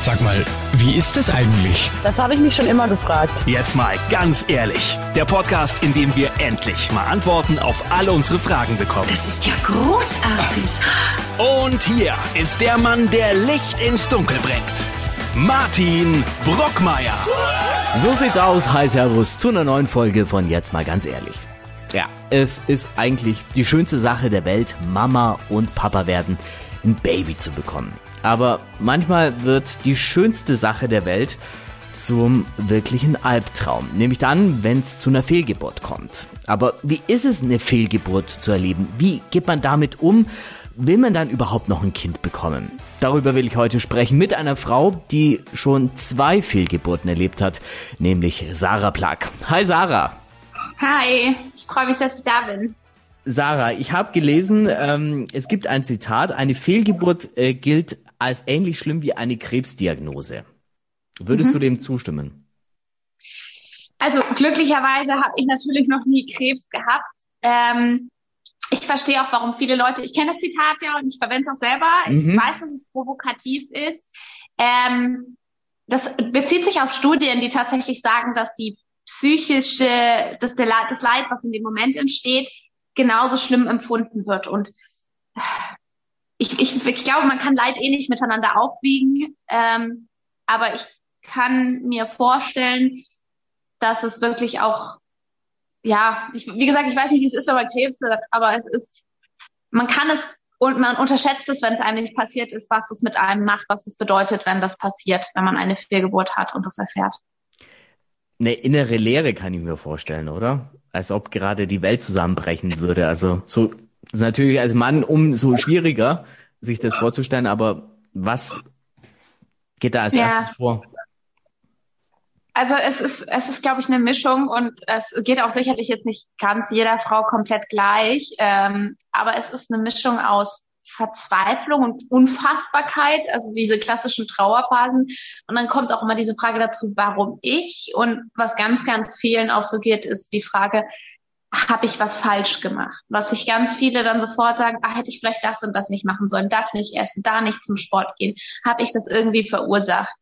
Sag mal, wie ist es eigentlich? Das habe ich mich schon immer gefragt. Jetzt mal ganz ehrlich. Der Podcast, in dem wir endlich mal Antworten auf alle unsere Fragen bekommen. Das ist ja großartig. Und hier ist der Mann, der Licht ins Dunkel bringt. Martin Brockmeier. So sieht's aus. Hi Servus zu einer neuen Folge von Jetzt mal ganz ehrlich. Ja, es ist eigentlich die schönste Sache der Welt, Mama und Papa werden, ein Baby zu bekommen. Aber manchmal wird die schönste Sache der Welt zum wirklichen Albtraum. Nämlich dann, wenn es zu einer Fehlgeburt kommt. Aber wie ist es, eine Fehlgeburt zu erleben? Wie geht man damit um? Will man dann überhaupt noch ein Kind bekommen? Darüber will ich heute sprechen mit einer Frau, die schon zwei Fehlgeburten erlebt hat, nämlich Sarah Plack. Hi Sarah. Hi, ich freue mich, dass ich da bin. Sarah, ich habe gelesen, ähm, es gibt ein Zitat, eine Fehlgeburt äh, gilt als ähnlich schlimm wie eine Krebsdiagnose. Würdest mhm. du dem zustimmen? Also glücklicherweise habe ich natürlich noch nie Krebs gehabt. Ähm, ich verstehe auch, warum viele Leute, ich kenne das Zitat ja und ich verwende es auch selber. Mhm. Ich weiß, dass es provokativ ist. Ähm, das bezieht sich auf Studien, die tatsächlich sagen, dass die psychische, dass der das Leid, was in dem Moment entsteht, genauso schlimm empfunden wird. Und ich, ich, ich glaube, man kann Leid eh nicht miteinander aufwiegen, ähm, aber ich kann mir vorstellen, dass es wirklich auch, ja, ich, wie gesagt, ich weiß nicht, wie es ist, wenn man Krebs hat, aber es ist, man kann es und man unterschätzt es, wenn es einem nicht passiert ist, was es mit einem macht, was es bedeutet, wenn das passiert, wenn man eine Fehlgeburt hat und das erfährt. Eine innere Leere kann ich mir vorstellen, oder? Als ob gerade die Welt zusammenbrechen würde. Also so ist natürlich als Mann umso schwieriger, sich das vorzustellen, aber was geht da als ja. erstes vor? Also es ist, es ist, glaube ich, eine Mischung und es geht auch sicherlich jetzt nicht ganz jeder Frau komplett gleich, ähm, aber es ist eine Mischung aus Verzweiflung und Unfassbarkeit, also diese klassischen Trauerphasen. Und dann kommt auch immer diese Frage dazu, warum ich? Und was ganz, ganz vielen auch so geht, ist die Frage, habe ich was falsch gemacht? Was sich ganz viele dann sofort sagen, ah, hätte ich vielleicht das und das nicht machen sollen, das nicht essen, da nicht zum Sport gehen, habe ich das irgendwie verursacht?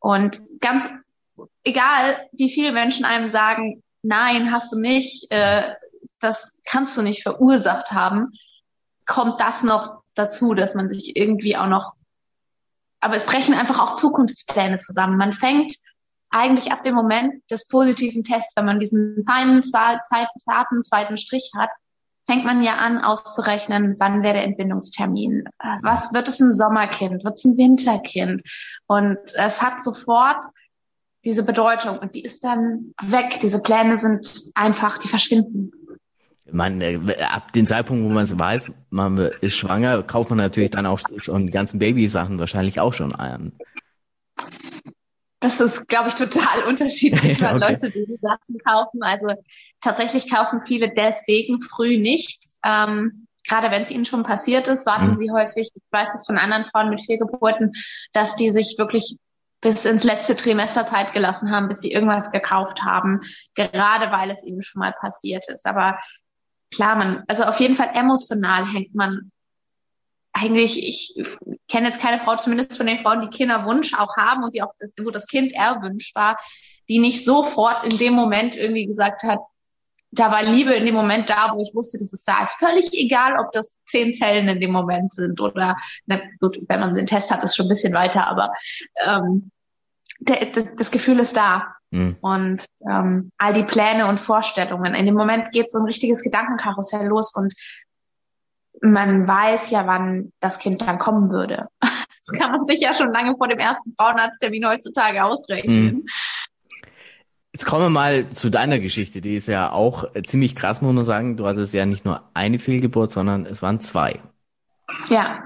Und ganz egal, wie viele Menschen einem sagen, nein, hast du nicht, äh, das kannst du nicht verursacht haben, kommt das noch dazu, dass man sich irgendwie auch noch, aber es brechen einfach auch Zukunftspläne zusammen. Man fängt eigentlich ab dem Moment des positiven Tests, wenn man diesen feinen, zarten zweiten Strich hat, fängt man ja an auszurechnen, wann wäre der Entbindungstermin. Äh, was wird es ein Sommerkind? Wird es ein Winterkind? Und es hat sofort diese Bedeutung und die ist dann weg. Diese Pläne sind einfach, die verschwinden. Man, äh, ab dem Zeitpunkt, wo man es weiß, man ist schwanger, kauft man natürlich dann auch schon die ganzen Babysachen wahrscheinlich auch schon ein. Das ist, glaube ich, total unterschiedlich, wann okay. Leute diese Sachen kaufen. Also tatsächlich kaufen viele deswegen früh nichts. Ähm, gerade wenn es ihnen schon passiert ist, warten mhm. sie häufig, ich weiß es von anderen Frauen mit Fehlgeburten, dass die sich wirklich bis ins letzte Trimester Zeit gelassen haben, bis sie irgendwas gekauft haben, gerade weil es ihnen schon mal passiert ist. Aber klar, man, also auf jeden Fall emotional hängt man eigentlich, ich kenne jetzt keine Frau, zumindest von den Frauen, die Kinderwunsch auch haben und die auch, wo das Kind erwünscht war, die nicht sofort in dem Moment irgendwie gesagt hat, da war Liebe in dem Moment da, wo ich wusste, dass es da ist. Völlig egal, ob das zehn Zellen in dem Moment sind oder, na gut, wenn man den Test hat, ist schon ein bisschen weiter, aber ähm, das Gefühl ist da. Mhm. Und ähm, all die Pläne und Vorstellungen. In dem Moment geht so ein richtiges Gedankenkarussell los und man weiß ja, wann das Kind dann kommen würde. Das kann man sich ja schon lange vor dem ersten Frauenarzttermin heutzutage ausrechnen. Mhm. Jetzt kommen wir mal zu deiner Geschichte. Die ist ja auch ziemlich krass, muss man sagen. Du hattest ja nicht nur eine Fehlgeburt, sondern es waren zwei. Ja.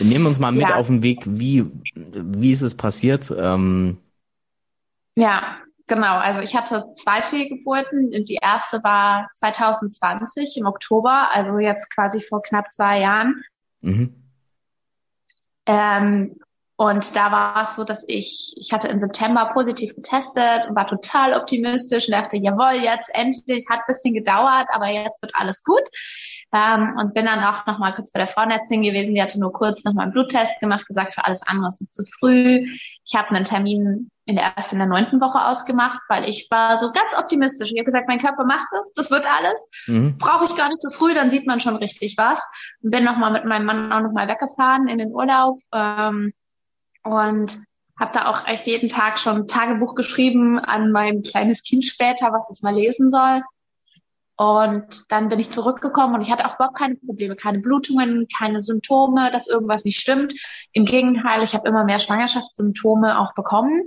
Nehmen uns mal mit ja. auf den Weg, wie, wie ist es passiert? Ähm, ja, Genau, also ich hatte zwei Fehlgeburten und die erste war 2020 im Oktober, also jetzt quasi vor knapp zwei Jahren. Mhm. Ähm, Und da war es so, dass ich, ich hatte im September positiv getestet und war total optimistisch und dachte, jawohl, jetzt endlich, hat ein bisschen gedauert, aber jetzt wird alles gut. Ähm, und bin dann auch nochmal kurz bei der Frauenärztin gewesen, die hatte nur kurz nochmal einen Bluttest gemacht, gesagt, für alles andere ist noch zu früh. Ich habe einen Termin in der ersten, in der neunten Woche ausgemacht, weil ich war so ganz optimistisch. Ich habe gesagt, mein Körper macht das, das wird alles. Mhm. Brauche ich gar nicht so früh, dann sieht man schon richtig was. Und bin nochmal mit meinem Mann auch nochmal weggefahren in den Urlaub. Ähm, und habe da auch echt jeden Tag schon Tagebuch geschrieben an mein kleines Kind später, was es mal lesen soll. Und dann bin ich zurückgekommen und ich hatte auch überhaupt keine Probleme, keine Blutungen, keine Symptome, dass irgendwas nicht stimmt. Im Gegenteil, ich habe immer mehr Schwangerschaftssymptome auch bekommen.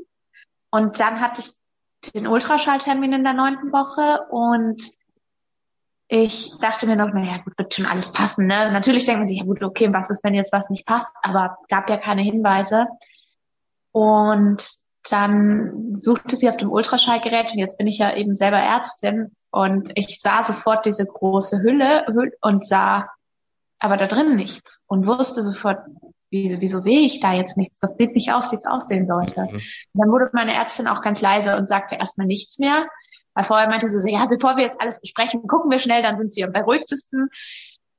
Und dann hatte ich den Ultraschalltermin in der neunten Woche und ich dachte mir noch, naja, gut, wird schon alles passen. Ne? Natürlich denkt man sich, ja gut, okay, was ist, wenn jetzt was nicht passt? Aber gab ja keine Hinweise. Und dann suchte sie auf dem Ultraschallgerät und jetzt bin ich ja eben selber Ärztin und ich sah sofort diese große Hülle und sah aber da drin nichts und wusste sofort, wieso, sehe ich da jetzt nichts? Das sieht nicht aus, wie es aussehen sollte. Mhm. dann wurde meine Ärztin auch ganz leise und sagte erstmal nichts mehr. Weil vorher meinte sie so, ja, bevor wir jetzt alles besprechen, gucken wir schnell, dann sind sie am beruhigtesten.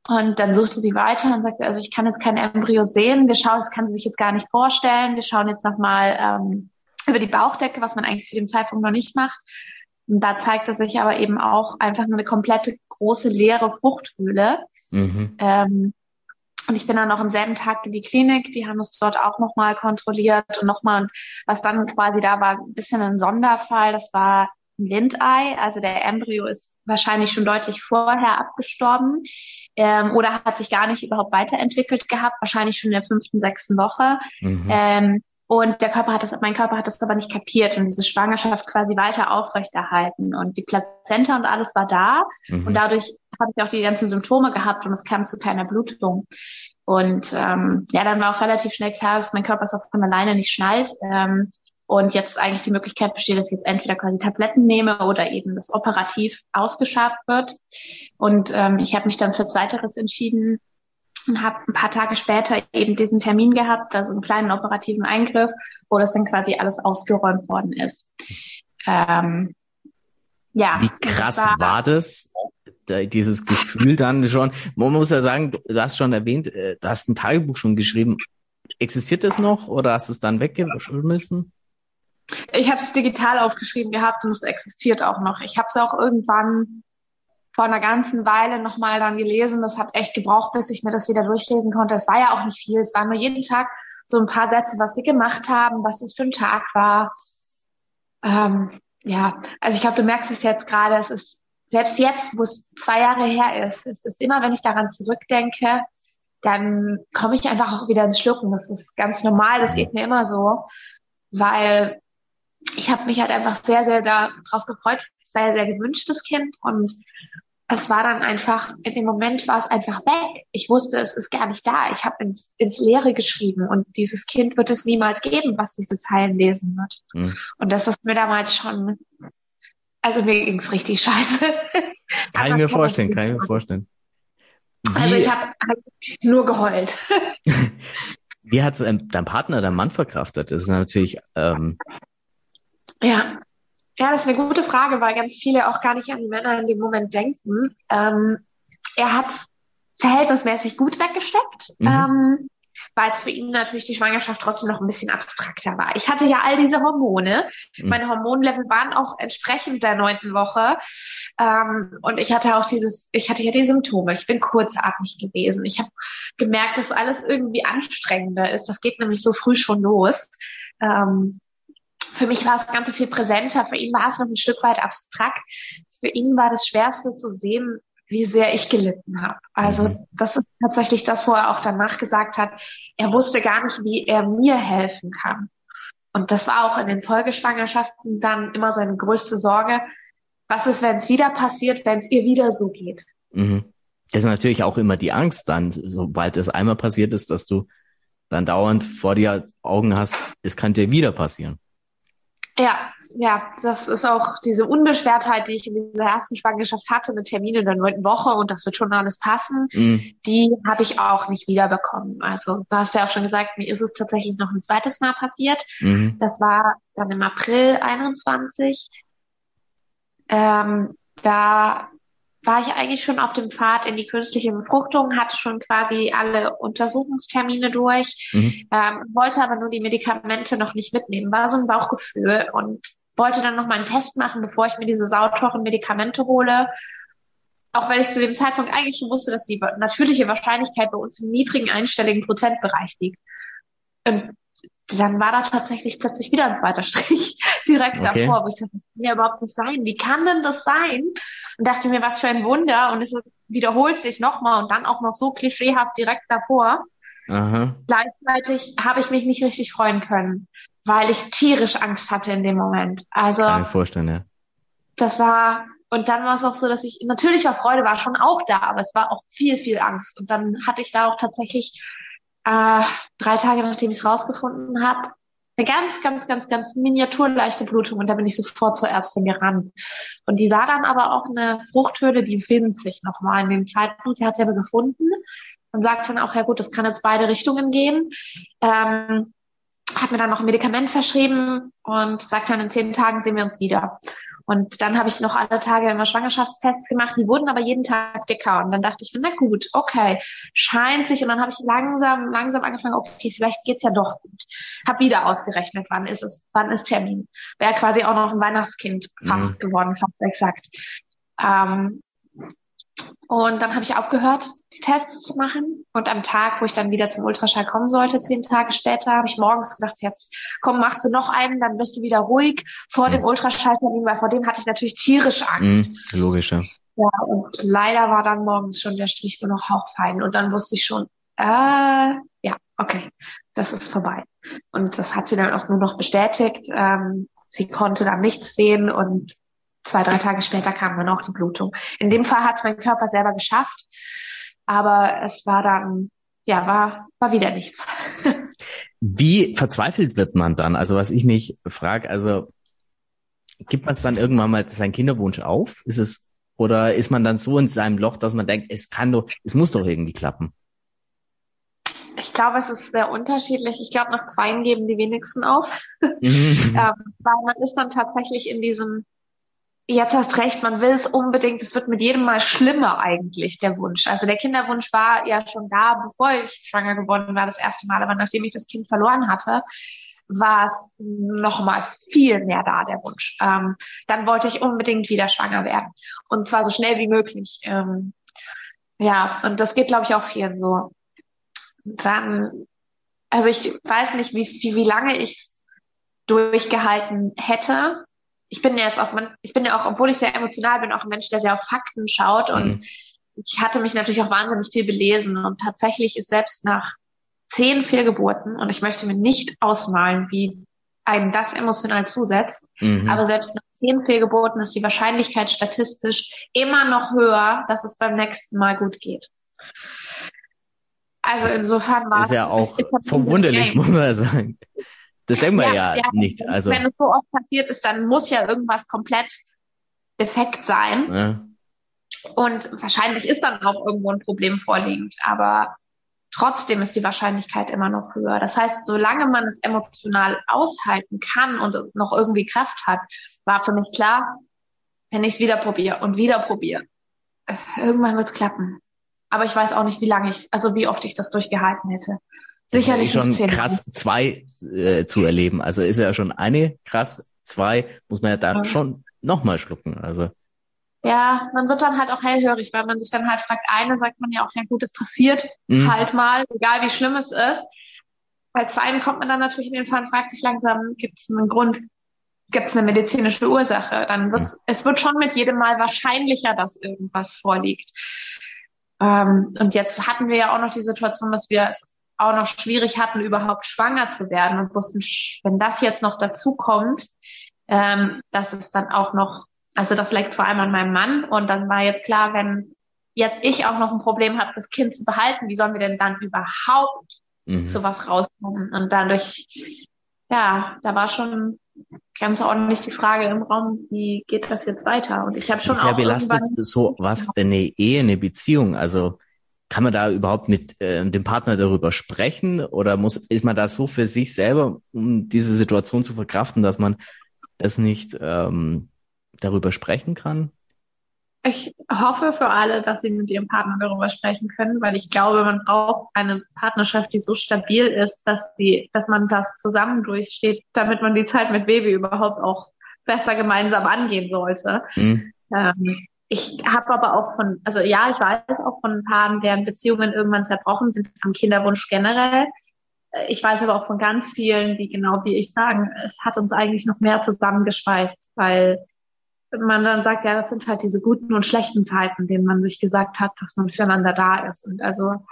Und dann suchte sie weiter und sagte, also ich kann jetzt kein Embryo sehen. Wir schauen, das kann sie sich jetzt gar nicht vorstellen. Wir schauen jetzt nochmal ähm, über die Bauchdecke, was man eigentlich zu dem Zeitpunkt noch nicht macht. Und da zeigte sich aber eben auch einfach eine komplette große leere Fruchthöhle. Mhm. Ähm, und ich bin dann noch am selben Tag in die Klinik. Die haben es dort auch nochmal kontrolliert und nochmal, was dann quasi da war, ein bisschen ein Sonderfall. Das war Lindei, also der Embryo ist wahrscheinlich schon deutlich vorher abgestorben ähm, oder hat sich gar nicht überhaupt weiterentwickelt gehabt, wahrscheinlich schon in der fünften, sechsten Woche. Mhm. Ähm, und der Körper hat das, mein Körper hat das aber nicht kapiert und diese Schwangerschaft quasi weiter aufrechterhalten. Und die Plazenta und alles war da. Mhm. Und dadurch habe ich auch die ganzen Symptome gehabt und es kam zu keiner Blutung. Und ähm, ja, dann war auch relativ schnell klar, dass mein Körper es auch von alleine nicht schnallt. Ähm, und jetzt eigentlich die Möglichkeit besteht, dass ich jetzt entweder quasi Tabletten nehme oder eben das operativ ausgeschabt wird. Und ähm, ich habe mich dann für Zweiteres entschieden und habe ein paar Tage später eben diesen Termin gehabt, also einen kleinen operativen Eingriff, wo das dann quasi alles ausgeräumt worden ist. Ähm, ja. Wie krass war, war das? Dieses Gefühl dann schon. Man muss ja sagen, du hast schon erwähnt, äh, du hast ein Tagebuch schon geschrieben. Existiert das noch oder hast du es dann weggeschmissen? Ich habe es digital aufgeschrieben gehabt und es existiert auch noch. Ich habe es auch irgendwann vor einer ganzen Weile nochmal dann gelesen. Das hat echt gebraucht, bis ich mir das wieder durchlesen konnte. Es war ja auch nicht viel. Es waren nur jeden Tag so ein paar Sätze, was wir gemacht haben, was es für ein Tag war. Ähm, ja, also ich glaube, du merkst es jetzt gerade. Es ist selbst jetzt, wo es zwei Jahre her ist, es ist immer, wenn ich daran zurückdenke, dann komme ich einfach auch wieder ins Schlucken. Das ist ganz normal. Das geht mir immer so, weil ich habe mich halt einfach sehr, sehr darauf gefreut. Es war ja sehr gewünschtes Kind und es war dann einfach, in dem Moment war es einfach weg. Ich wusste, es ist gar nicht da. Ich habe ins, ins Leere geschrieben und dieses Kind wird es niemals geben, was diese Zeilen lesen wird. Mhm. Und das ist mir damals schon, also mir ging's richtig scheiße. Kann ich mir vorstellen, kann ich mir vorstellen. Wie, also ich habe hab nur geheult. Wie hat dein Partner, dein Mann verkraftet? Das ist natürlich ähm, ja. Ja, das ist eine gute Frage, weil ganz viele auch gar nicht an die Männer in dem Moment denken. Ähm, er hat verhältnismäßig gut weggesteckt, mhm. ähm, weil es für ihn natürlich die Schwangerschaft trotzdem noch ein bisschen abstrakter war. Ich hatte ja all diese Hormone. Mhm. Meine Hormonlevel waren auch entsprechend der neunten Woche. Ähm, und ich hatte auch dieses, ich hatte ja die Symptome. Ich bin kurzatmig gewesen. Ich habe gemerkt, dass alles irgendwie anstrengender ist. Das geht nämlich so früh schon los. Ähm, für mich war das Ganze viel präsenter. Für ihn war es noch ein Stück weit abstrakt. Für ihn war das Schwerste zu sehen, wie sehr ich gelitten habe. Also mhm. das ist tatsächlich das, wo er auch danach gesagt hat, er wusste gar nicht, wie er mir helfen kann. Und das war auch in den Folgeschwangerschaften dann immer seine größte Sorge. Was ist, wenn es wieder passiert, wenn es ihr wieder so geht? Mhm. Das ist natürlich auch immer die Angst dann, sobald es einmal passiert ist, dass du dann dauernd vor dir Augen hast, es kann dir wieder passieren. Ja, ja, das ist auch diese Unbeschwertheit, die ich in dieser ersten Schwangerschaft hatte, mit Terminen in der neunten Woche und das wird schon alles passen, Mhm. die habe ich auch nicht wiederbekommen. Also du hast ja auch schon gesagt, mir ist es tatsächlich noch ein zweites Mal passiert. Mhm. Das war dann im April 21. Ähm, da war ich eigentlich schon auf dem Pfad in die künstliche Befruchtung, hatte schon quasi alle Untersuchungstermine durch, Mhm. ähm, wollte aber nur die Medikamente noch nicht mitnehmen. War so ein Bauchgefühl und wollte dann noch mal einen Test machen, bevor ich mir diese sauteuren Medikamente hole. Auch wenn ich zu dem Zeitpunkt eigentlich schon wusste, dass die natürliche Wahrscheinlichkeit bei uns im niedrigen einstelligen Prozentbereich liegt. Und dann war da tatsächlich plötzlich wieder ein zweiter Strich direkt Okay. davor, wo ich dachte, das kann ja überhaupt nicht sein. Wie kann denn das sein? Und dachte mir, was für ein Wunder. Und es wiederholt sich nochmal und dann auch noch so klischeehaft direkt davor. Aha. Gleichzeitig habe ich mich nicht richtig freuen können, weil ich tierisch Angst hatte in dem Moment. Also Kann ich vorstellen, ja. das war, und dann war es auch so, dass ich, natürlich war Freude war schon auch da, aber es war auch viel, viel Angst. Und dann hatte ich da auch tatsächlich äh, drei Tage, nachdem ich es rausgefunden habe, eine ganz, ganz, ganz, ganz miniaturleichte Blutung und da bin ich sofort zur Ärztin gerannt. Und die sah dann aber auch eine Fruchthöhle, die winzig nochmal in dem Zeitpunkt, sie hat sie aber gefunden und sagt dann auch, ja gut, das kann jetzt beide Richtungen gehen. Ähm, hat mir dann noch ein Medikament verschrieben und sagt dann, in zehn Tagen sehen wir uns wieder. Und dann habe ich noch alle Tage immer Schwangerschaftstests gemacht, die wurden aber jeden Tag dicker. Und dann dachte ich mir, na gut, okay, scheint sich. Und dann habe ich langsam, langsam angefangen, okay, vielleicht geht's ja doch gut. Hab wieder ausgerechnet, wann ist es, wann ist Termin. Wäre quasi auch noch ein Weihnachtskind fast geworden, fast exakt. Ähm, und dann habe ich aufgehört, die Tests zu machen. Und am Tag, wo ich dann wieder zum Ultraschall kommen sollte, zehn Tage später, habe ich morgens gedacht, jetzt komm, machst du noch einen, dann bist du wieder ruhig vor dem Ultraschalltermin, weil vor dem hatte ich natürlich tierisch Angst. Mhm. Logisch, ja. Ja, und leider war dann morgens schon der Strich nur noch hauchfein. Und dann wusste ich schon, äh, ja, okay, das ist vorbei. Und das hat sie dann auch nur noch bestätigt. Ähm, sie konnte dann nichts sehen und zwei, drei Tage später kam dann auch die Blutung. In dem Fall hat es mein Körper selber geschafft, aber es war dann, ja, war, war wieder nichts. Wie verzweifelt wird man dann? Also was ich mich frage, also gibt man es dann irgendwann mal seinen Kinderwunsch auf? Ist es oder ist man dann so in seinem Loch, dass man denkt, es kann doch, es muss doch irgendwie klappen? Ich glaube, es ist sehr unterschiedlich. Ich glaube, nach zweien geben die wenigsten auf. Mhm. ähm, weil man ist dann tatsächlich in diesem, jetzt hast recht, man will es unbedingt, es wird mit jedem Mal schlimmer eigentlich, der Wunsch. Also der Kinderwunsch war ja schon da, bevor ich schwanger geworden war, das erste Mal, aber nachdem ich das Kind verloren hatte, war es nochmal viel mehr da, der Wunsch. Ähm, dann wollte ich unbedingt wieder schwanger werden. Und zwar so schnell wie möglich. Ähm, ja, und das geht, glaube ich, auch vielen so. Dann, also ich weiß nicht, wie, wie, wie lange ich durchgehalten hätte. Ich bin ja jetzt auch, ich bin ja auch, obwohl ich sehr emotional bin, auch ein Mensch, der sehr auf Fakten schaut und Mhm. ich hatte mich natürlich auch wahnsinnig viel belesen und tatsächlich ist selbst nach zehn Fehlgeburten und ich möchte mir nicht ausmalen, wie einen das emotional zusetzt, Mhm. aber selbst nach zehn Fehlgeburten ist die Wahrscheinlichkeit statistisch immer noch höher, dass es beim nächsten Mal gut geht. Also Das insofern war ist ja auch verwunderlich, muss man sagen. Das denkt man ja, nicht. wenn- Also Wenn es so oft passiert ist, dann muss ja irgendwas komplett defekt sein. äh, Und wahrscheinlich ist dann auch irgendwo ein Problem vorliegend. Aber trotzdem ist die Wahrscheinlichkeit immer noch höher. Das heißt, solange man es emotional aushalten kann und es noch irgendwie Kraft hat, war für mich klar, wenn ich es wieder probiere und wieder probiere, äh, irgendwann wird es klappen. Aber ich weiß auch nicht, wie lange ich, also wie oft ich das durchgehalten hätte. Sicherlich schon nicht zehn krass, zwei äh, zu erleben. Also ist ja schon eine krass, zwei muss man ja da Ja. schon nochmal schlucken. Also Ja, man wird dann halt auch hellhörig, weil man sich dann halt fragt, eine sagt man ja auch, ja gut, es passiert mh, halt mal, egal wie schlimm es ist. Bei zweiten kommt man dann natürlich in den Fall und fragt sich langsam, gibt es einen Grund, gibt es eine medizinische Ursache? Dann wird es wird schon mit jedem Mal wahrscheinlicher, dass irgendwas vorliegt. Ähm, und jetzt hatten wir ja auch noch die Situation, dass wir es auch noch schwierig hatten, überhaupt schwanger zu werden und wussten, wenn das jetzt noch dazu kommt, ähm, dass es dann auch noch, also das liegt vor allem an meinem Mann und dann war jetzt klar, wenn jetzt ich auch noch ein Problem habe, das Kind zu behalten, wie sollen wir denn dann überhaupt mh. sowas rauskommen? Und dadurch, ja, da war schon ganz ordentlich die Frage im Raum, wie geht das jetzt weiter? Und ich habe schon Bisher auch belastet irgendwann- so was denn eine Ehe, eine Beziehung? Also kann man da überhaupt mit äh, dem Partner darüber sprechen oder muss ist man da so für sich selber, um diese Situation zu verkraften, dass man das nicht ähm, darüber sprechen kann? Ich hoffe für alle, dass sie mit ihrem Partner darüber sprechen können, weil ich glaube, man braucht eine Partnerschaft, die so stabil ist, dass die, dass man das zusammen durchsteht, damit man die Zeit mit Baby überhaupt auch besser gemeinsam angehen sollte. Hm? Ähm, ich habe aber auch von, also ja, ich weiß auch von Paaren, deren Beziehungen irgendwann zerbrochen sind am Kinderwunsch generell. Äh, Ich weiß aber auch von ganz vielen, die genau wie ich sagen, es hat uns eigentlich noch mehr zusammengeschweißt, weil man dann sagt, ja, das sind halt diese guten und schlechten Zeiten, denen man sich gesagt hat, dass man füreinander da ist. Und also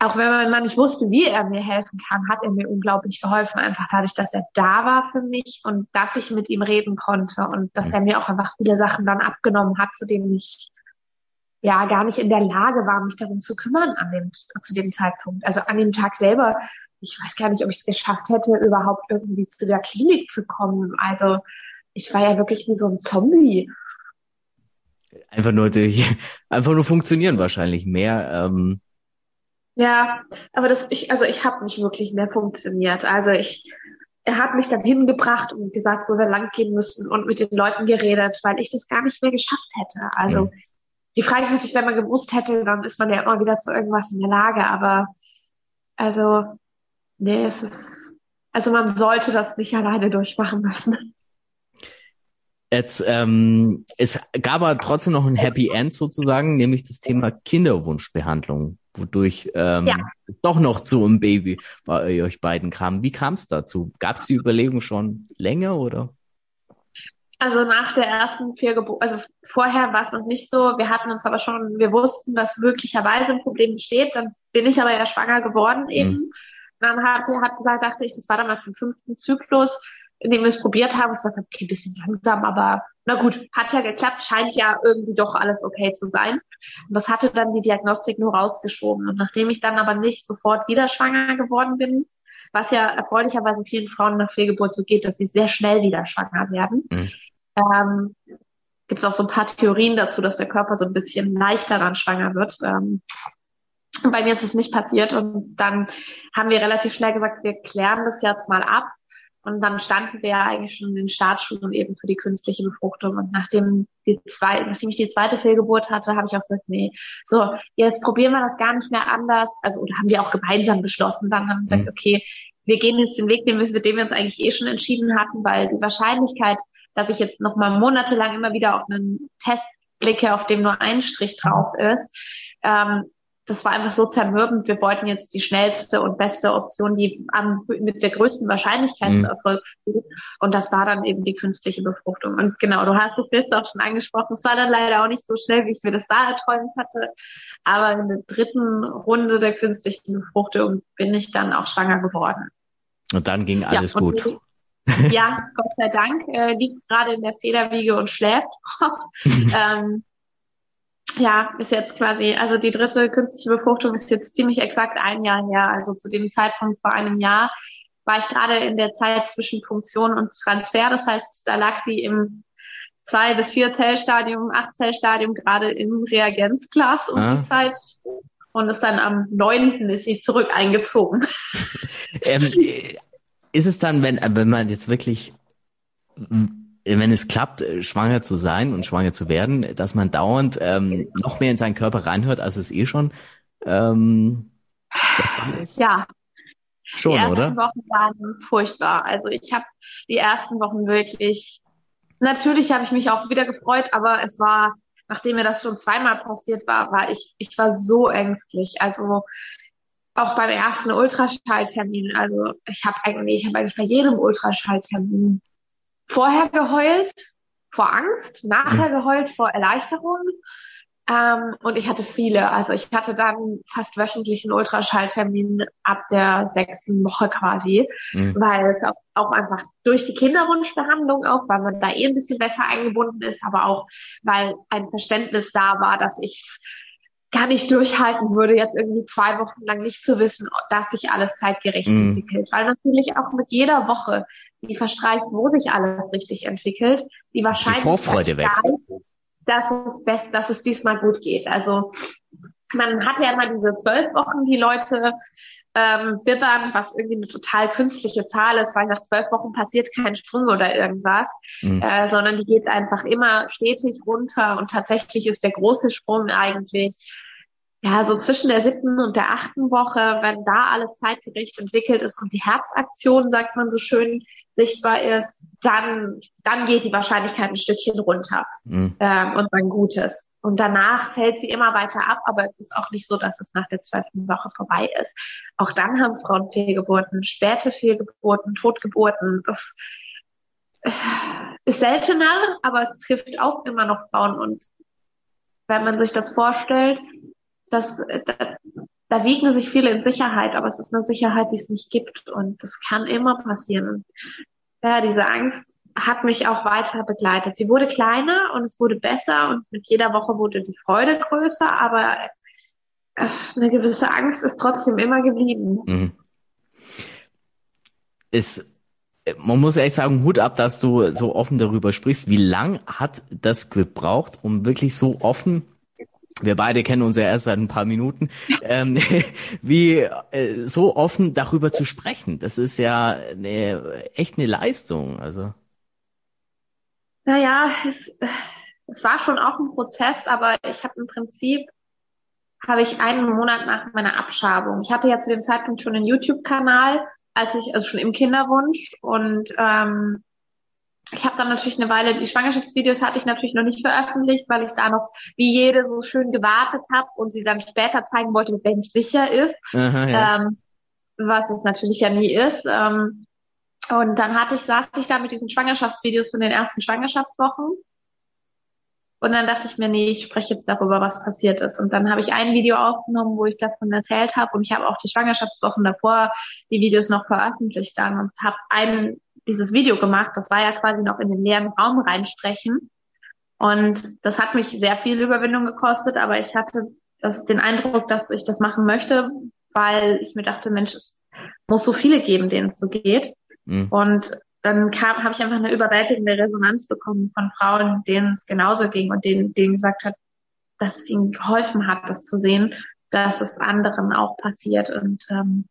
auch wenn man nicht wusste, wie er mir helfen kann, hat er mir unglaublich geholfen, einfach dadurch, dass er da war für mich und dass ich mit ihm reden konnte und dass er mir auch einfach viele Sachen dann abgenommen hat, zu denen ich ja gar nicht in der Lage war, mich darum zu kümmern an dem, zu dem Zeitpunkt. Also an dem Tag selber, ich weiß gar nicht, ob ich es geschafft hätte, überhaupt irgendwie zu der Klinik zu kommen. Also ich war ja wirklich wie so ein Zombie. Einfach nur einfach nur funktionieren wahrscheinlich mehr. Ähm, Ja, aber das, ich, also ich habe nicht wirklich mehr funktioniert. Also ich, er hat mich dann hingebracht und gesagt, wo wir lang gehen müssen und mit den Leuten geredet, weil ich das gar nicht mehr geschafft hätte. Also Mhm. die Frage ist natürlich, wenn man gewusst hätte, dann ist man ja immer wieder zu irgendwas in der Lage. Aber also, nee, es ist, also man sollte das nicht alleine durchmachen müssen. Jetzt, ähm, es gab aber trotzdem noch ein Happy End sozusagen, nämlich das Thema Kinderwunschbehandlung, wodurch ähm, Ja. doch noch zu einem Baby bei euch beiden kam. Wie kam es dazu? Gab es die Überlegung schon länger oder? Also nach der ersten Fehlgeburt, also vorher war es noch nicht so. Wir hatten uns aber schon, wir wussten, dass möglicherweise ein Problem besteht. Dann bin ich aber ja schwanger geworden eben. Dann hat er hat gesagt, dachte ich, das war damals im fünften Zyklus, in dem wir es probiert haben. Ich sagte, okay, bisschen langsam, aber na gut, hat ja geklappt, scheint ja irgendwie doch alles okay zu sein. Und das hatte dann die Diagnostik nur rausgeschoben. Und nachdem ich dann aber nicht sofort wieder schwanger geworden bin, was ja erfreulicherweise vielen Frauen nach Fehlgeburt so geht, dass sie sehr schnell wieder schwanger werden, Mhm. ähm, gibt es auch so ein paar Theorien dazu, dass der Körper so ein bisschen leichter dann schwanger wird. Ähm, und bei mir ist es nicht passiert und dann haben wir relativ schnell gesagt, wir klären das jetzt mal ab. Und dann standen wir ja eigentlich schon in den Startschulen eben für die künstliche Befruchtung. Und nachdem die zwei, nachdem ich die zweite Fehlgeburt hatte, habe ich auch gesagt, nee, so, jetzt probieren wir das gar nicht mehr anders. Also, oder haben wir auch gemeinsam beschlossen. Dann haben wir gesagt, Mhm. okay, wir gehen jetzt den Weg, den wir, mit dem wir uns eigentlich eh schon entschieden hatten, weil die Wahrscheinlichkeit, dass ich jetzt noch mal monatelang immer wieder auf einen Test blicke, auf dem nur ein Strich drauf ist, ähm, das war einfach so zermürbend. Wir wollten jetzt die schnellste und beste Option, die am, mit der größten Wahrscheinlichkeit Mhm. zu Erfolg führt. Und das war dann eben die künstliche Befruchtung. Und genau, du hast es jetzt auch schon angesprochen. Es war dann leider auch nicht so schnell, wie ich mir das da erträumt hatte. Aber in der dritten Runde der künstlichen Befruchtung bin ich dann auch schwanger geworden. Und dann ging alles und gut. die- Ja, Gott sei Dank, äh, liegt gerade in der Federwiege und schläft. ähm, ja, ist jetzt quasi, also die dritte künstliche Befruchtung ist jetzt ziemlich exakt ein Jahr her. Also zu dem Zeitpunkt vor einem Jahr war ich gerade in der Zeit zwischen Punktion und Transfer. Das heißt, da lag sie im zwei bis vier Zellstadium, acht Zellstadium gerade im Reagenzglas um Ah. die Zeit. Und ist dann am neunten ist sie zurück eingezogen. Ähm, äh, ist es dann, wenn, wenn man jetzt wirklich, wenn es klappt, äh, schwanger zu sein und schwanger zu werden, dass man dauernd ähm, noch mehr in seinen Körper reinhört, als es eh schon ähm? Ja, Schon, die ersten oder? Wochen waren furchtbar. Also ich habe die ersten Wochen wirklich, natürlich habe ich mich auch wieder gefreut, aber es war, nachdem mir das schon zweimal passiert war, war ich, ich war so ängstlich. Also auch beim ersten Ultraschalltermin. Also ich habe eigentlich, ich habe eigentlich bei jedem Ultraschalltermin vorher geheult, vor Angst, nachher geheult vor Erleichterung. Ähm, und ich hatte viele. Also ich hatte dann fast wöchentlich einen Ultraschalltermin ab der sechsten Woche quasi, Mhm. weil es auch, auch einfach durch die Kinderwunschbehandlung auch, weil man da eh ein bisschen besser eingebunden ist, aber auch, weil ein Verständnis da war, dass ich gar nicht durchhalten würde, jetzt irgendwie zwei Wochen lang nicht zu wissen, dass sich alles zeitgerecht Mhm. entwickelt. Weil natürlich auch mit jeder Woche die verstreicht, wo sich alles richtig entwickelt, die wahrscheinlich Die Vorfreude wächst. dass es best, dass es diesmal gut geht. Also man hat ja immer diese zwölf Wochen, die Leute ähm, bibbern, was irgendwie eine total künstliche Zahl ist, weil nach zwölf Wochen passiert kein Sprung oder irgendwas, Mhm. äh, sondern die geht einfach immer stetig runter und tatsächlich ist der große Sprung eigentlich ja, so zwischen der siebten und der achten Woche, wenn da alles zeitgerecht entwickelt ist und die Herzaktion, sagt man so schön, sichtbar ist, dann, dann geht die Wahrscheinlichkeit ein Stückchen runter Mhm. ähm, und ein Gutes. Und danach fällt sie immer weiter ab, aber es ist auch nicht so, dass es nach der zwölften Woche vorbei ist. Auch dann haben Frauen Fehlgeburten, späte Fehlgeburten, Totgeburten. Das ist seltener, aber es trifft auch immer noch Frauen. Und wenn man sich das vorstellt, dass da, da wiegen sich viele in Sicherheit, aber es ist eine Sicherheit, die es nicht gibt. Und das kann immer passieren. Ja, diese Angst hat mich auch weiter begleitet. Sie wurde kleiner und es wurde besser und mit jeder Woche wurde die Freude größer, aber äh, eine gewisse Angst ist trotzdem immer geblieben. Mhm. Es, man muss echt sagen, Hut ab, dass du so offen darüber sprichst. Wie lang hat das gebraucht, um wirklich so offen wir beide kennen uns ja erst seit ein paar Minuten, ähm, wie äh, so offen darüber zu sprechen. Das ist ja eine, echt eine Leistung. Also Naja, es, es war schon auch ein Prozess, aber ich habe im Prinzip habe ich einen Monat nach meiner Abschabung. Ich hatte ja zu dem Zeitpunkt schon einen YouTube-Kanal, als ich also schon im Kinderwunsch und ähm, ich habe dann natürlich eine Weile die Schwangerschaftsvideos hatte ich natürlich noch nicht veröffentlicht, weil ich da noch wie jede so schön gewartet habe und sie dann später zeigen wollte, wenn es sicher ist, aha, ja. ähm, was es natürlich ja nie ist. Ähm, und dann hatte ich saß ich da mit diesen Schwangerschaftsvideos von den ersten Schwangerschaftswochen und dann dachte ich mir, nee, ich spreche jetzt darüber, was passiert ist. Und dann habe ich ein Video aufgenommen, wo ich davon erzählt habe und ich habe auch die Schwangerschaftswochen davor die Videos noch veröffentlicht dann und habe ein dieses Video gemacht. Das war ja quasi noch in den leeren Raum reinsprechen. Und das hat mich sehr viel Überwindung gekostet, aber ich hatte das, den Eindruck, dass ich das machen möchte, weil ich mir dachte, Mensch, es muss so viele geben, denen es so geht. Mhm. Und dann kam, habe ich einfach eine überwältigende Resonanz bekommen von Frauen, denen es genauso ging und denen, denen gesagt hat, dass es ihnen geholfen hat, das zu sehen, dass es anderen auch passiert. Und ähm,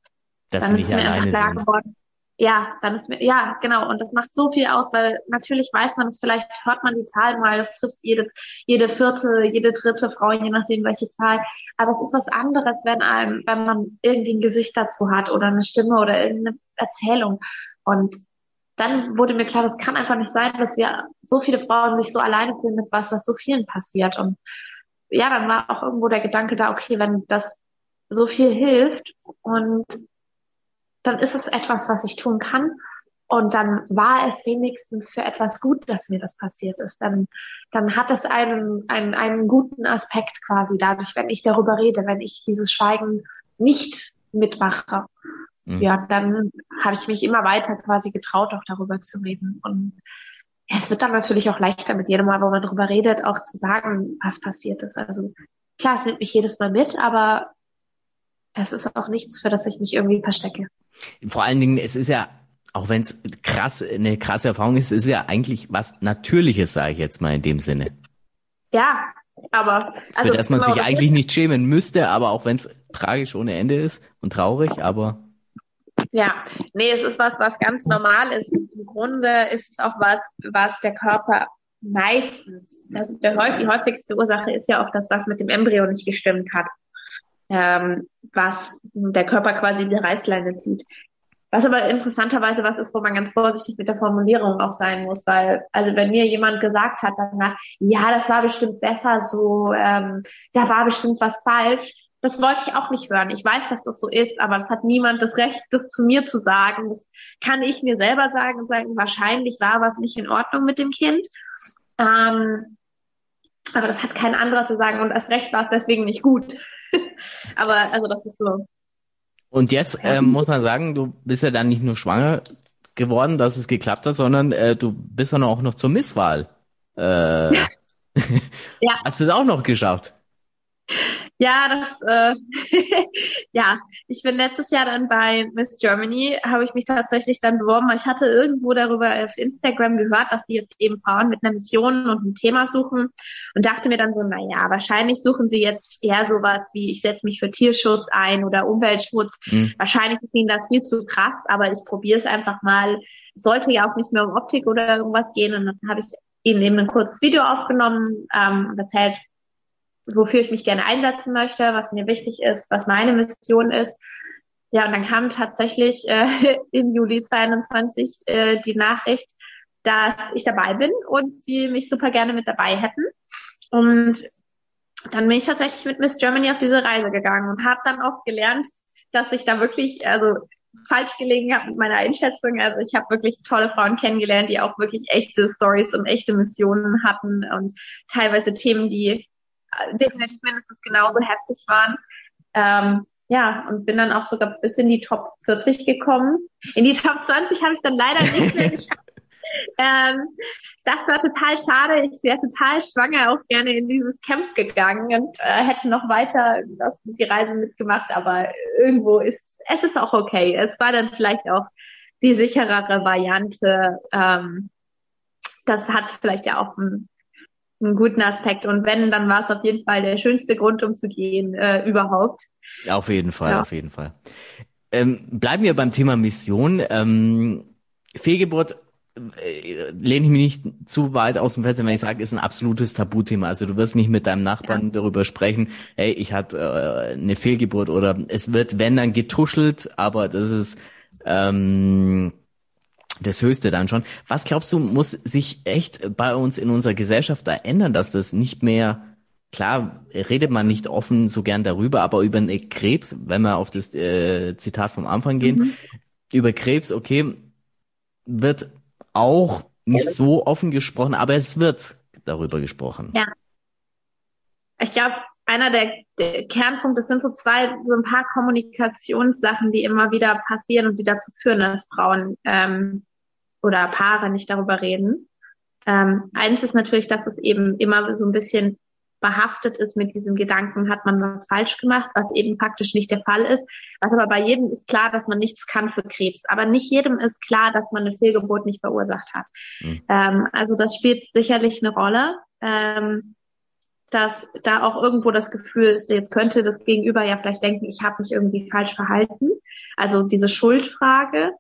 Dass dann sie ist nicht mir einfach alleine klar sind. geworden. Ja, dann ist mir, ja, genau. Und das macht so viel aus, weil natürlich weiß man es, vielleicht hört man die Zahlen mal, das trifft jede, jede vierte, jede dritte Frau, je nachdem welche Zahl. Aber es ist was anderes, wenn einem, wenn man irgendwie ein Gesicht dazu hat oder eine Stimme oder irgendeine Erzählung. Und dann wurde mir klar, das kann einfach nicht sein, dass wir so viele Frauen sich so alleine fühlen mit was, was so vielen passiert. Und ja, dann war auch irgendwo der Gedanke da, okay, wenn das so viel hilft und dann ist es etwas, was ich tun kann. Und dann war es wenigstens für etwas gut, dass mir das passiert ist. Dann, dann hat es einen, einen, einen guten Aspekt quasi dadurch, wenn ich darüber rede, wenn ich dieses Schweigen nicht mitmache. Mhm. Ja, dann habe ich mich immer weiter quasi getraut, auch darüber zu reden. Und es wird dann natürlich auch leichter mit jedem Mal, wo man darüber redet, auch zu sagen, was passiert ist. Also klar, es nimmt mich jedes Mal mit, aber es ist auch nichts, für das ich mich irgendwie verstecke. Vor allen Dingen, es ist ja, auch wenn es krass, eine krasse Erfahrung ist, es ist ja eigentlich was Natürliches, sage ich jetzt mal in dem Sinne. Ja, aber also Für das man genau, sich eigentlich nicht schämen müsste, aber auch wenn es tragisch ohne Ende ist und traurig, aber Ja, nee, es ist was, was ganz normal ist. Im Grunde ist es auch was, was der Körper meistens, also der häufig, die häufigste Ursache ist ja auch das, was mit dem Embryo nicht gestimmt hat. Ähm, was der Körper quasi die Reißleine zieht. Was aber interessanterweise was ist, wo man ganz vorsichtig mit der Formulierung auch sein muss, weil, also wenn mir jemand gesagt hat danach, ja, das war bestimmt besser so, ähm, da war bestimmt was falsch, das wollte ich auch nicht hören. Ich weiß, dass das so ist, aber es hat niemand das Recht, das zu mir zu sagen. Das kann ich mir selber sagen und sagen, wahrscheinlich war was nicht in Ordnung mit dem Kind. Ähm, aber das hat kein anderer zu sagen und erst recht war es deswegen nicht gut. aber also das ist so. Und jetzt ähm, muss man sagen, du bist ja dann nicht nur schwanger geworden, dass es geklappt hat, sondern äh, du bist dann auch noch zur Misswahl. Äh, Ja. Hast du es auch noch geschafft? Ja, das, äh, ja, ich bin letztes Jahr dann bei Miss Germany, habe ich mich tatsächlich dann beworben. Ich hatte irgendwo darüber auf Instagram gehört, dass sie jetzt eben Frauen mit einer Mission und einem Thema suchen und dachte mir dann so, na ja, wahrscheinlich suchen sie jetzt eher sowas wie, ich setze mich für Tierschutz ein oder Umweltschutz. Mhm. Wahrscheinlich ist ihnen das viel zu krass, aber ich probiere es einfach mal. Es sollte ja auch nicht mehr um Optik oder irgendwas gehen und dann habe ich ihnen eben ein kurzes Video aufgenommen ähm, und erzählt, wofür ich mich gerne einsetzen möchte, was mir wichtig ist, was meine Mission ist. Ja, und dann kam tatsächlich äh, im Juli 22 äh, die Nachricht, dass ich dabei bin und sie mich super gerne mit dabei hätten. Und dann bin ich tatsächlich mit Miss Germany auf diese Reise gegangen und habe dann auch gelernt, dass ich da wirklich, also falsch gelegen habe mit meiner Einschätzung. Also ich habe wirklich tolle Frauen kennengelernt, die auch wirklich echte Stories und echte Missionen hatten und teilweise Themen, die definitiv mindestens genauso heftig waren. Ähm, ja, und bin dann auch sogar bis in die Top 40 gekommen. In die Top 20 habe ich dann leider nicht mehr geschafft. Ähm, das war total schade. Ich wäre total schwanger auch gerne in dieses Camp gegangen und äh, hätte noch weiter das, die Reise mitgemacht, aber irgendwo ist es ist auch okay. Es war dann vielleicht auch die sicherere Variante. Ähm, das hat vielleicht ja auch ein einen guten Aspekt. Und wenn, dann war es auf jeden Fall der schönste Grund, um zu gehen äh, überhaupt. Auf jeden Fall, ja. auf jeden Fall. Ähm, bleiben wir beim Thema Mission. Ähm, Fehlgeburt äh, lehne ich mich nicht zu weit aus dem Fenster, wenn ich sage, ist ein absolutes Tabuthema. Also du wirst nicht mit deinem Nachbarn ja. darüber sprechen, hey, ich hatte äh, eine Fehlgeburt oder es wird, wenn dann getuschelt, aber das ist ähm, das Höchste dann schon. Was glaubst du, muss sich echt bei uns in unserer Gesellschaft da ändern, dass das nicht mehr, klar, redet man nicht offen so gern darüber, aber über einen Krebs, wenn wir auf das äh, Zitat vom Anfang gehen, mhm. über Krebs, okay, wird auch nicht so offen gesprochen, aber es wird darüber gesprochen. Ja. Ich glaube, einer der, der Kernpunkte sind so zwei, so ein paar Kommunikationssachen, die immer wieder passieren und die dazu führen, dass Frauen ähm, oder Paare nicht darüber reden. Ähm, eins ist natürlich, dass es eben immer so ein bisschen behaftet ist mit diesem Gedanken, hat man was falsch gemacht, was eben faktisch nicht der Fall ist. Was aber bei jedem ist klar, dass man nichts kann für Krebs. Aber nicht jedem ist klar, dass man eine Fehlgeburt nicht verursacht hat. Mhm. Ähm, also das spielt sicherlich eine Rolle, ähm, dass da auch irgendwo das Gefühl ist, jetzt könnte das Gegenüber ja vielleicht denken, ich habe mich irgendwie falsch verhalten. Also diese Schuldfrage,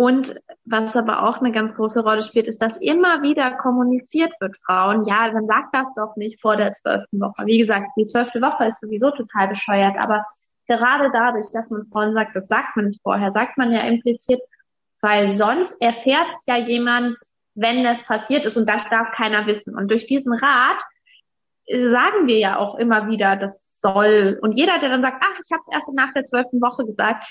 und was aber auch eine ganz große Rolle spielt, ist, dass immer wieder kommuniziert wird, Frauen, ja, dann sagt das doch nicht vor der zwölften Woche. Wie gesagt, die zwölfte Woche ist sowieso total bescheuert, aber gerade dadurch, dass man Frauen sagt, das sagt man nicht vorher, sagt man ja impliziert, weil sonst erfährt es ja jemand, wenn das passiert ist und das darf keiner wissen. Und durch diesen Rat sagen wir ja auch immer wieder, das soll. Und jeder, der dann sagt, ach, ich habe es erst nach der zwölften Woche gesagt,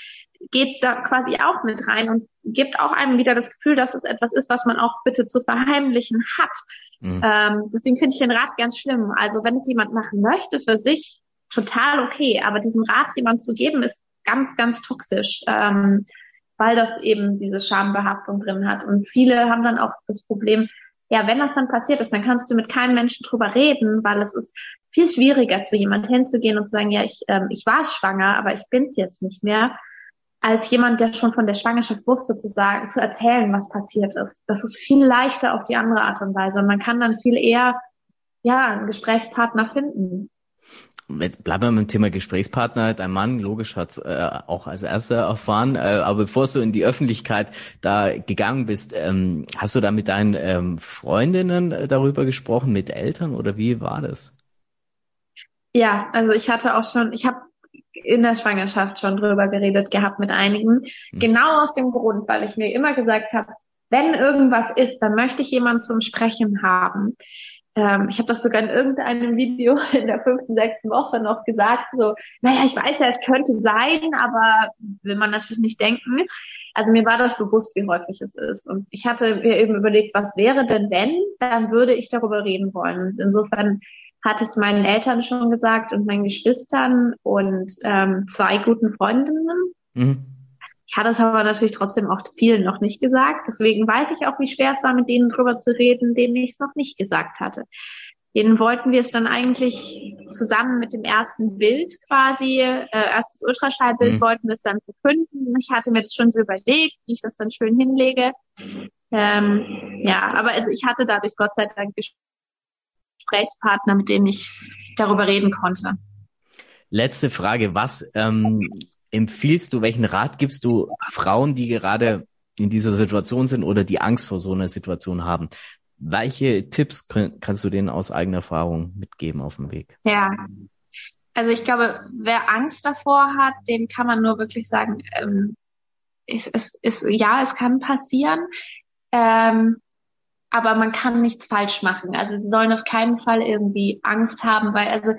geht da quasi auch mit rein und gibt auch einem wieder das Gefühl, dass es etwas ist, was man auch bitte zu verheimlichen hat. Mhm. Ähm, deswegen finde ich den Rat ganz schlimm. Also wenn es jemand machen möchte für sich, total okay, aber diesen Rat jemand zu geben, ist ganz, ganz toxisch, ähm, weil das eben diese Schambehaftung drin hat. Und viele haben dann auch das Problem, ja, wenn das dann passiert ist, dann kannst du mit keinem Menschen drüber reden, weil es ist viel schwieriger, zu jemand hinzugehen und zu sagen, ja, ich, ähm, ich war schwanger, aber ich bin's jetzt nicht mehr als jemand, der schon von der Schwangerschaft wusste, zu sagen, zu erzählen, was passiert ist. Das ist viel leichter auf die andere Art und Weise. Und man kann dann viel eher, ja, einen Gesprächspartner finden. Bleiben wir beim Thema Gesprächspartner. Dein Mann, logisch, hat äh, auch als erster erfahren. Äh, aber bevor du in die Öffentlichkeit da gegangen bist, ähm, hast du da mit deinen ähm, Freundinnen äh, darüber gesprochen, mit Eltern oder wie war das? Ja, also ich hatte auch schon, ich habe in der Schwangerschaft schon drüber geredet gehabt mit einigen. Mhm. Genau aus dem Grund, weil ich mir immer gesagt habe, wenn irgendwas ist, dann möchte ich jemanden zum Sprechen haben. Ähm, ich habe das sogar in irgendeinem Video in der fünften, sechsten Woche noch gesagt, so, naja, ich weiß ja, es könnte sein, aber will man natürlich nicht denken. Also mir war das bewusst, wie häufig es ist. Und ich hatte mir eben überlegt, was wäre denn wenn, dann würde ich darüber reden wollen. Und insofern hatte ich es meinen Eltern schon gesagt und meinen Geschwistern und ähm, zwei guten Freundinnen. Mhm. Ich hatte es aber natürlich trotzdem auch vielen noch nicht gesagt. Deswegen weiß ich auch, wie schwer es war, mit denen drüber zu reden, denen ich es noch nicht gesagt hatte. den wollten wir es dann eigentlich zusammen mit dem ersten Bild quasi, äh, erstes Ultraschallbild, mhm. wollten wir es dann verkünden. Ich hatte mir jetzt schon so überlegt, wie ich das dann schön hinlege. Ähm, ja, aber also ich hatte dadurch Gott sei Dank Gesprächspartner, mit denen ich darüber reden konnte. Letzte Frage, was ähm, empfiehlst du, welchen Rat gibst du Frauen, die gerade in dieser Situation sind oder die Angst vor so einer Situation haben? Welche Tipps kannst du denen aus eigener Erfahrung mitgeben auf dem Weg? Ja, also ich glaube, wer Angst davor hat, dem kann man nur wirklich sagen, ähm, es, es, es, ja, es kann passieren, ähm, aber man kann nichts falsch machen. Also sie sollen auf keinen Fall irgendwie Angst haben, weil also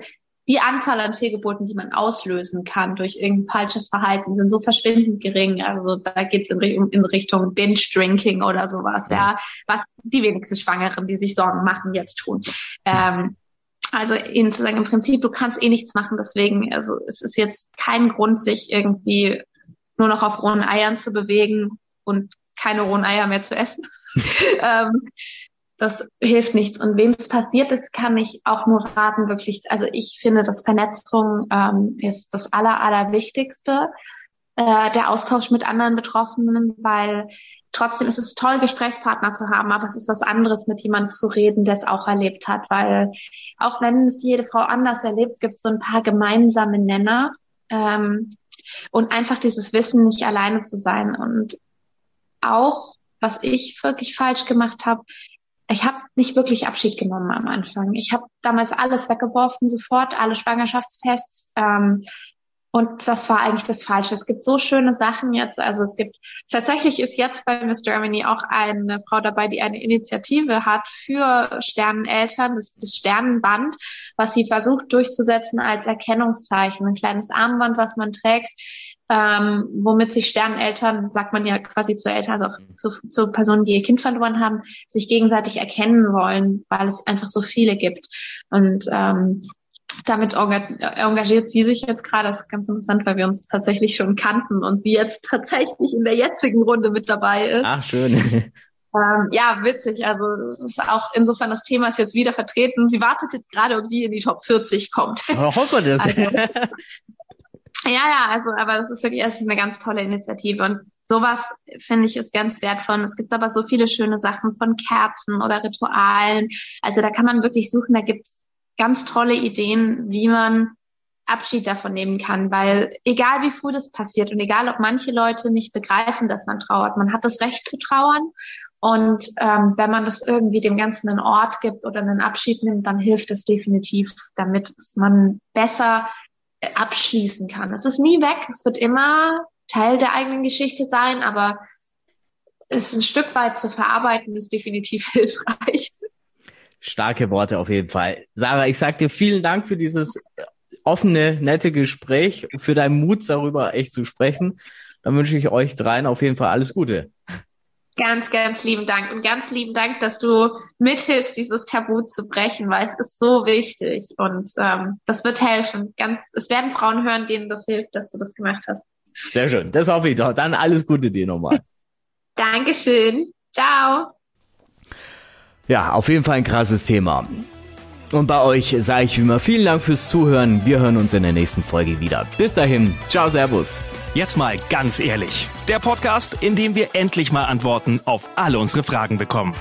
die Anzahl an Fehlgeburten, die man auslösen kann durch irgendein falsches Verhalten, sind so verschwindend gering. Also da geht's in, in Richtung Binge-Drinking oder sowas, ja, was die wenigsten Schwangeren, die sich Sorgen machen, jetzt tun. Ähm, also ihnen zu sagen, im Prinzip, du kannst eh nichts machen, deswegen, also es ist jetzt kein Grund, sich irgendwie nur noch auf rohen Eiern zu bewegen und keine rohen Eier mehr zu essen. ähm, das hilft nichts. Und wem es passiert ist, kann ich auch nur raten, wirklich, also ich finde, dass Vernetzung ähm, ist das Aller, Allerwichtigste, äh, der Austausch mit anderen Betroffenen, weil trotzdem ist es toll, Gesprächspartner zu haben, aber es ist was anderes, mit jemandem zu reden, der es auch erlebt hat, weil auch wenn es jede Frau anders erlebt, gibt es so ein paar gemeinsame Nenner ähm, und einfach dieses Wissen, nicht alleine zu sein und auch was ich wirklich falsch gemacht habe, ich habe nicht wirklich Abschied genommen am Anfang. Ich habe damals alles weggeworfen, sofort, alle Schwangerschaftstests. Ähm, und das war eigentlich das Falsche. Es gibt so schöne Sachen jetzt. Also es gibt tatsächlich ist jetzt bei Miss Germany auch eine Frau dabei, die eine Initiative hat für Sterneneltern, das, das Sternenband, was sie versucht durchzusetzen als Erkennungszeichen. Ein kleines Armband, was man trägt, ähm, womit sich Sterneneltern, sagt man ja quasi zu Eltern, also auch zu, zu Personen, die ihr Kind verloren haben, sich gegenseitig erkennen sollen, weil es einfach so viele gibt. Und ähm, damit engagiert sie sich jetzt gerade. Das ist ganz interessant, weil wir uns tatsächlich schon kannten und sie jetzt tatsächlich in der jetzigen Runde mit dabei ist. Ach, schön. Ähm, ja, witzig. Also ist auch insofern das Thema ist jetzt wieder vertreten. Sie wartet jetzt gerade, ob sie in die Top 40 kommt. Hoffen wir das. Also, ja, ja, also aber das ist wirklich, es ist eine ganz tolle Initiative und sowas finde ich ist ganz wertvoll. Und es gibt aber so viele schöne Sachen von Kerzen oder Ritualen. Also da kann man wirklich suchen, da gibt's ganz tolle Ideen, wie man Abschied davon nehmen kann, weil egal wie früh das passiert und egal ob manche Leute nicht begreifen, dass man trauert, man hat das Recht zu trauern und ähm, wenn man das irgendwie dem Ganzen einen Ort gibt oder einen Abschied nimmt, dann hilft es definitiv, damit man besser abschließen kann. Es ist nie weg, es wird immer Teil der eigenen Geschichte sein, aber es ein Stück weit zu verarbeiten ist definitiv hilfreich. Starke Worte auf jeden Fall. Sarah, ich sag dir vielen Dank für dieses offene, nette Gespräch, für deinen Mut darüber echt zu sprechen. Dann wünsche ich euch dreien auf jeden Fall alles Gute. Ganz, ganz lieben Dank und ganz lieben Dank, dass du mithilfst, dieses Tabu zu brechen, weil es ist so wichtig und ähm, das wird helfen. Ganz, es werden Frauen hören, denen das hilft, dass du das gemacht hast. Sehr schön, das hoffe ich doch. Dann alles Gute dir nochmal. Dankeschön. Ciao. Ja, auf jeden Fall ein krasses Thema. Und bei euch sage ich wie immer vielen Dank fürs Zuhören. Wir hören uns in der nächsten Folge wieder. Bis dahin, ciao, servus. Jetzt mal ganz ehrlich. Der Podcast, in dem wir endlich mal Antworten auf alle unsere Fragen bekommen.